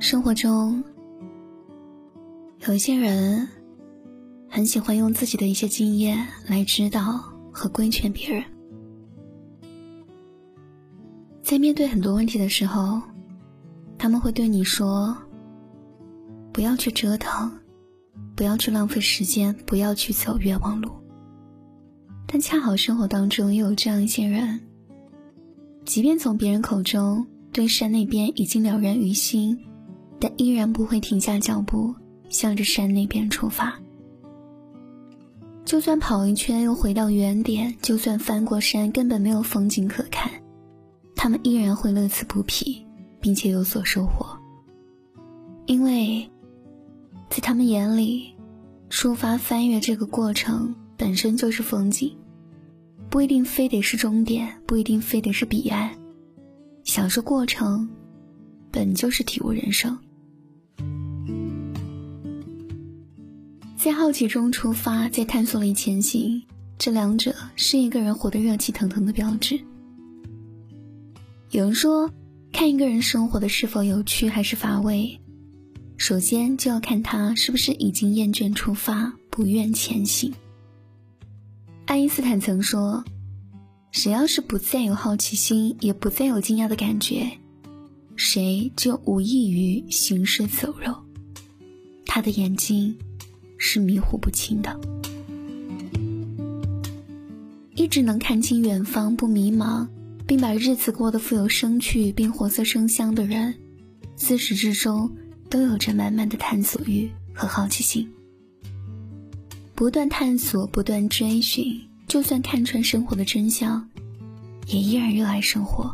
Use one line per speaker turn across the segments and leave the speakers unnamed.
生活中，有一些人很喜欢用自己的一些经验来指导和规劝别人。在面对很多问题的时候，他们会对你说：“不要去折腾。”不要去浪费时间，不要去走冤枉路。但恰好生活当中又有这样一些人，即便从别人口中对山那边已经了然于心，但依然不会停下脚步，向着山那边出发。就算跑一圈又回到原点，就算翻过山根本没有风景可看，他们依然会乐此不疲，并且有所收获，因为。在他们眼里，出发翻越这个过程本身就是风景，不一定非得是终点，不一定非得是彼岸。享受过程，本就是体悟人生。在好奇中出发，在探索里前行，这两者是一个人活得热气腾腾的标志。有人说，看一个人生活的是否有趣还是乏味。首先就要看他是不是已经厌倦出发，不愿前行。爱因斯坦曾说：“谁要是不再有好奇心，也不再有惊讶的感觉，谁就无异于行尸走肉。他的眼睛是迷糊不清的。一直能看清远方，不迷茫，并把日子过得富有生趣并活色生香的人，自始至终。”都有着满满的探索欲和好奇心，不断探索，不断追寻，就算看穿生活的真相，也依然热爱生活，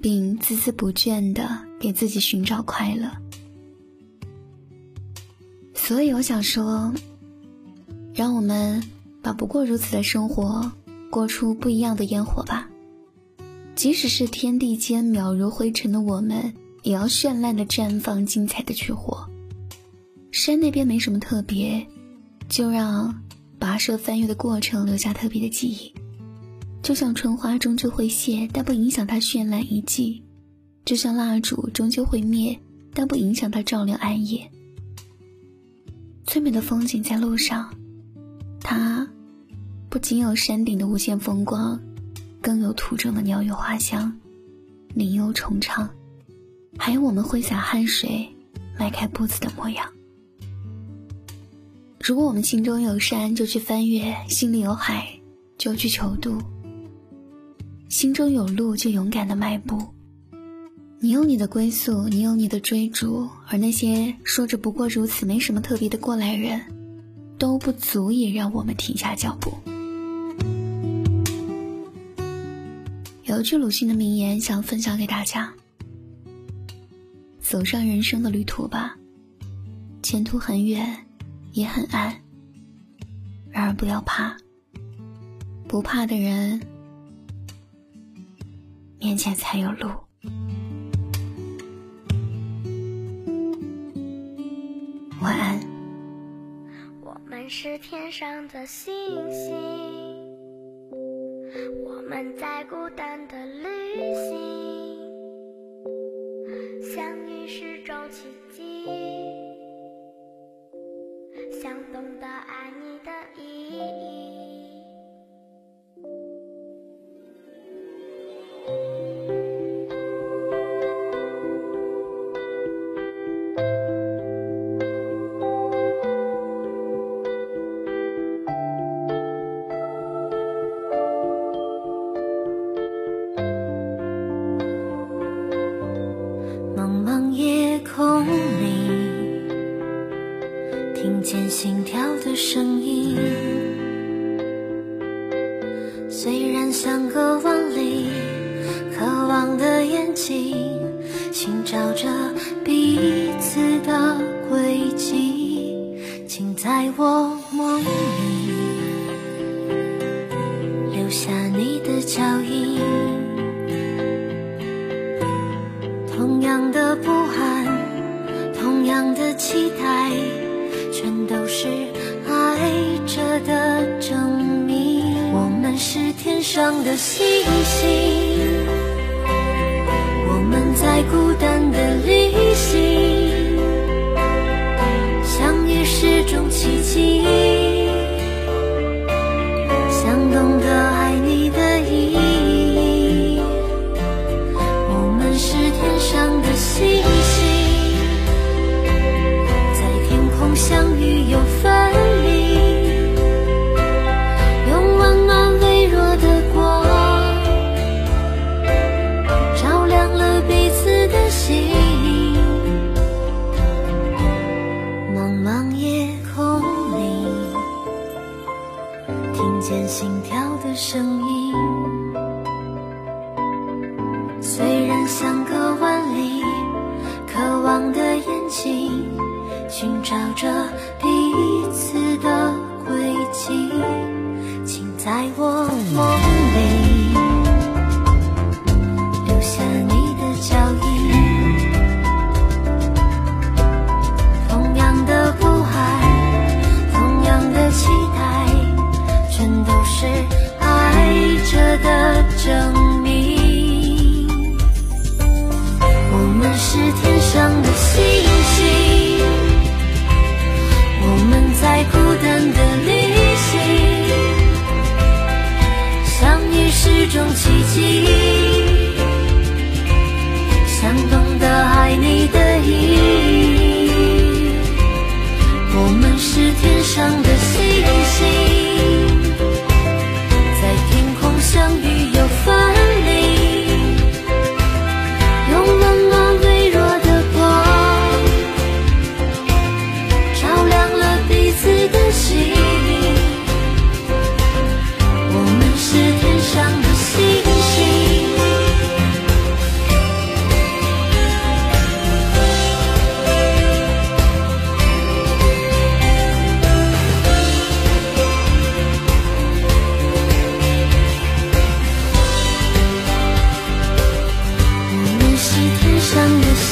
并孜孜不倦的给自己寻找快乐。所以我想说，让我们把不过如此的生活过出不一样的烟火吧。即使是天地间渺如灰尘的我们。也要绚烂的绽放，精彩的去活。山那边没什么特别，就让跋涉翻越的过程留下特别的记忆。就像春花终究会谢，但不影响它绚烂一季；就像蜡烛终究会灭，但不影响它照亮暗夜。最美的风景在路上，它不仅有山顶的无限风光，更有途中的鸟语花香，林幽虫唱。还有我们挥洒汗水、迈开步子的模样。如果我们心中有山，就去翻越；心里有海，就去求渡；心中有路，就勇敢的迈步。你有你的归宿，你有你的追逐，而那些说着不过如此、没什么特别的过来人，都不足以让我们停下脚步。有一句鲁迅的名言，想分享给大家。走上人生的旅途吧，前途很远，也很暗。然而不要怕，不怕的人面前才有路。晚安。
我们是天上的星星，我们在孤单的旅行。相遇是种奇迹，想懂得爱你的
虽然相隔万里，渴望的眼睛，寻找着彼此的轨迹，请在我梦里留下你的脚印。上的星星。我们在孤单的虽然相隔万里渴望的眼睛寻找着彼此的轨迹请在我梦